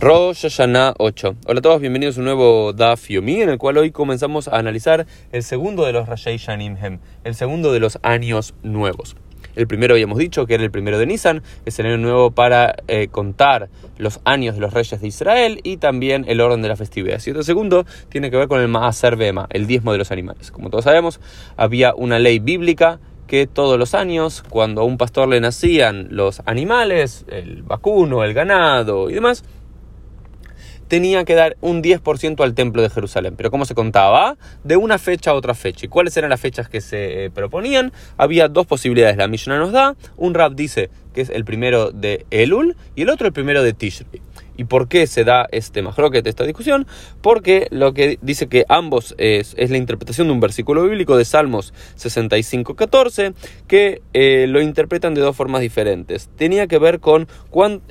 Rosh Hashanah 8. Hola a todos, bienvenidos a un nuevo Daf Yomi, en el cual hoy comenzamos a analizar el segundo de los Rashei Shanimhem, el segundo de los años nuevos. El primero habíamos dicho que era el primero de Nisan, es el año nuevo para eh, contar los años de los reyes de Israel y también el orden de la festividad. Y el segundo tiene que ver con el Maaser Bema, el diezmo de los animales. Como todos sabemos, había una ley bíblica que todos los años, cuando a un pastor le nacían los animales, el vacuno, el ganado y demás, tenía que dar un 10% al templo de Jerusalén. Pero ¿cómo se contaba? De una fecha a otra fecha. ¿Y cuáles eran las fechas que se eh, proponían? Había dos posibilidades. La Mishnah nos da. Un rap dice que es el primero de Elul y el otro el primero de Tishrei. ¿Y por qué se da este majroquet, esta discusión? Porque lo que dice que ambos es, la interpretación de un versículo bíblico de Salmos 65.14 que eh, lo interpretan de dos formas diferentes. Tenía que ver con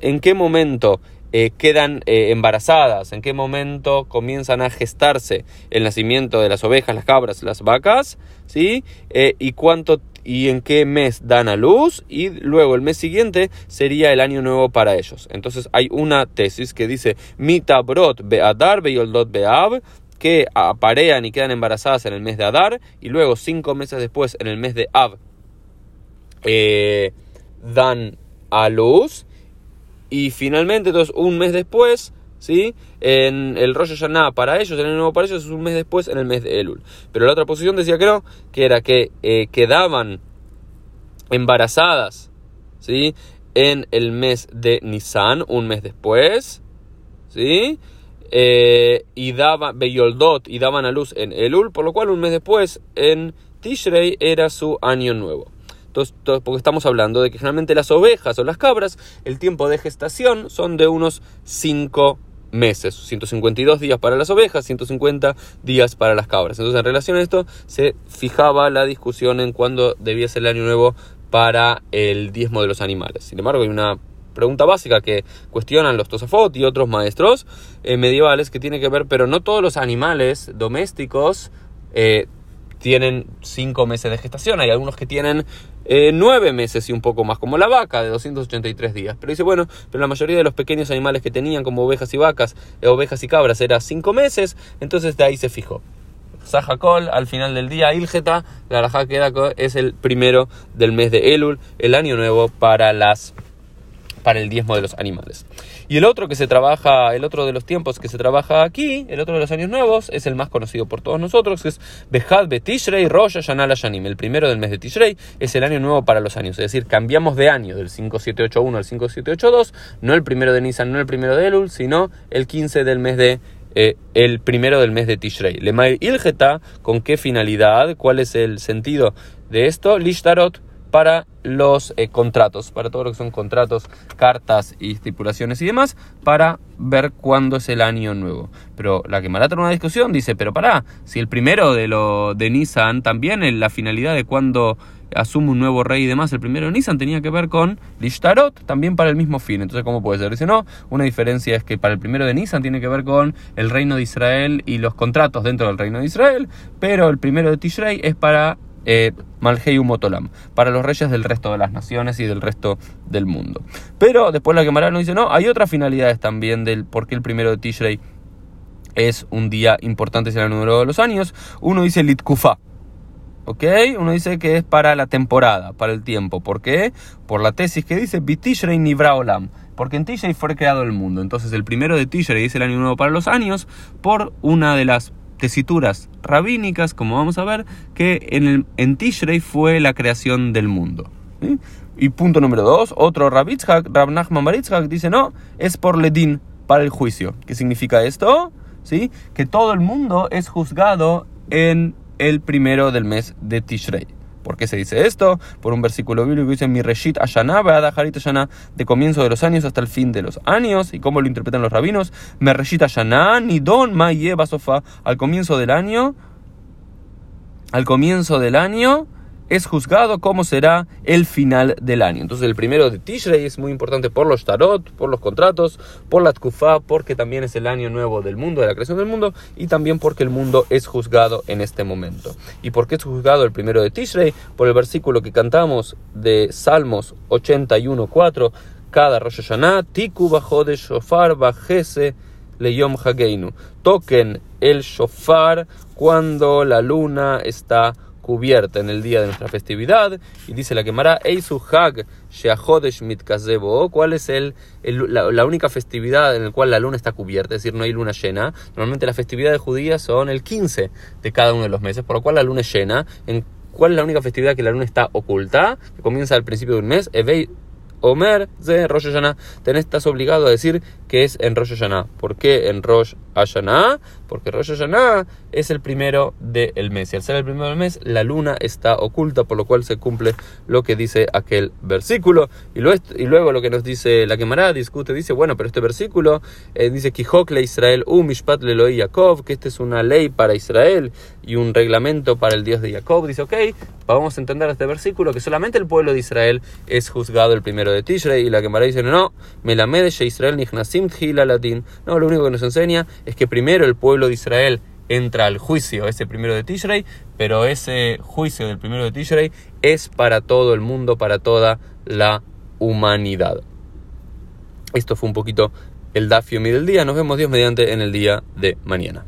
en qué momento eh, quedan eh, embarazadas, en qué momento comienzan a gestarse el nacimiento de las ovejas, las cabras, las vacas, ¿sí? Eh, y cuánto y en qué mes dan a luz y luego el mes siguiente sería el año nuevo para ellos. Entonces hay una tesis que dice Mitabrot be'adar be'yoldot be'ab que aparean y quedan embarazadas en el mes de Adar y luego cinco meses después en el mes de Ab dan a luz y finalmente, entonces, un mes después, ¿sí? En el rollo Yaná para ellos, en el nuevo para ellos, es un mes después, en el mes de Elul. Pero la otra posición decía, creo, que era que eh, quedaban embarazadas, ¿sí? En el mes de Nisan, un mes después, ¿sí? Eh, y daban, Beyoldot, y daban a luz en Elul, por lo cual un mes después, en Tishrei, era su año nuevo porque estamos hablando de que generalmente las ovejas o las cabras, el tiempo de gestación son de unos 5 meses, 152 días para las ovejas, 150 días para las cabras. Entonces, en relación a esto, se fijaba la discusión en cuándo debía ser el año nuevo para el diezmo de los animales. Sin embargo, hay una pregunta básica que cuestionan los Tosafot y otros maestros eh, medievales que tiene que ver, pero no todos los animales domésticos eh, tienen 5 meses de gestación, hay algunos que tienen eh, nueve meses y un poco más, como la vaca de 283 días. Pero dice, bueno, pero la mayoría de los pequeños animales que tenían, como ovejas y vacas, eh, ovejas y cabras, era cinco meses, entonces de ahí se fijó. Sajacol, al final del día, Ilgeta, la queda es el primero del mes de Elul, el año nuevo para las para el diezmo de los animales. Y el otro que se trabaja, el otro de los tiempos que se trabaja aquí, el otro de los años nuevos, es el más conocido por todos nosotros, que es Behad Betishrei Rosh Hashanah Shanim. El primero del mes de Tishrei es el año nuevo para los años, es decir, cambiamos de año del 5781 al 5782, no el primero de Nisan, no el primero de Elul, sino el 15 del mes de eh, el primero del mes de Tishrei. Lemail Ilgeta, ¿con qué finalidad? ¿Cuál es el sentido de esto? Lishtarot para los eh, contratos, para todo lo que son contratos, cartas y estipulaciones y demás, para ver cuándo es el año nuevo. Pero la que me una discusión dice, pero para si el primero de lo de Nissan también en la finalidad de cuándo asume un nuevo rey y demás, el primero de Nissan tenía que ver con Lishtarot, también para el mismo fin. Entonces, ¿cómo puede ser? Dice, no, una diferencia es que para el primero de Nissan tiene que ver con el reino de Israel y los contratos dentro del reino de Israel, pero el primero de Tishrei es para eh, Motolam, para los reyes del resto de las naciones y del resto del mundo. Pero después la Gemara nos dice, no, hay otras finalidades también del por qué el primero de Tishrei es un día importante en el número de los años. Uno dice Litkufa, ¿ok? Uno dice que es para la temporada, para el tiempo. ¿Por qué? Por la tesis que dice Bitishrei Nivra Olam. Porque en Tishrei fue creado el mundo. Entonces el primero de Tishrei es el año nuevo para los años por una de las tesituras rabínicas, como vamos a ver, que en, Tishrei fue la creación del mundo. Y punto número dos, otro Rabitzhak, Rab Nachman Baritzhak, dice, no, es por Ledin, para el juicio. ¿Qué significa esto? ¿Sí? Que todo el mundo es juzgado en el primero del mes de Tishrei. ¿Por qué se dice esto? Por un versículo bíblico que dice mi reshit ashana, harit ashana, de comienzo de los años hasta el fin de los años. ¿Y cómo lo interpretan los rabinos? Me reshit ashana, ni don maye basofa, al comienzo del año, al comienzo del año, es juzgado cómo será el final del año. Entonces el primero de Tishrei es muy importante por los tarot, por los contratos, por la Tkufa, porque también es el año nuevo del mundo, de la creación del mundo, y también porque el mundo es juzgado en este momento. ¿Y por qué es juzgado el primero de Tishrei? Por el versículo que cantamos de Salmos 81.4, cada Rosh Hashanah, Tiku de Shofar Bajese Leyom Hageinu. Toquen el shofar cuando la luna está cubierta en el día de nuestra festividad. Y dice la quemará, Mitkazebo. ¿Cuál es el, la, única festividad en la cual la luna está cubierta? Es decir, no hay luna llena. Normalmente las festividades judías son el 15 de cada uno de los meses, por lo cual la luna es llena. ¿En ¿Cuál es la única festividad que la luna está oculta? Que comienza al principio de un mes. Evei Omer de Rosh Hashanah. Tenés, estás obligado a decir que es en Rosh Hashanah. ¿Por qué en Rosh Hashanah? Porque Rosh Hashanah es el primero del mes. Y al ser el primero del mes, la luna está oculta, por lo cual se cumple lo que dice aquel versículo. Y, luego lo que nos dice la quemará, discute, dice, bueno, pero este versículo eh, dice, le Israel u mishpat leloi Yaakov, que esta es una ley para Israel y un reglamento para el Dios de Jacob. Dice, ok, vamos a entender este versículo, que solamente el pueblo de Israel es juzgado el primero de Tishrei. Y la quemará dice, no, Melamed Israel No, lo único que nos enseña es que primero el pueblo de Israel entra al juicio, ese primero de Tishrei, pero ese juicio del primero de Tishrei es para todo el mundo, para toda la humanidad. Esto fue un poquito el Dafio del día. Nos vemos Dios mediante en el día de mañana.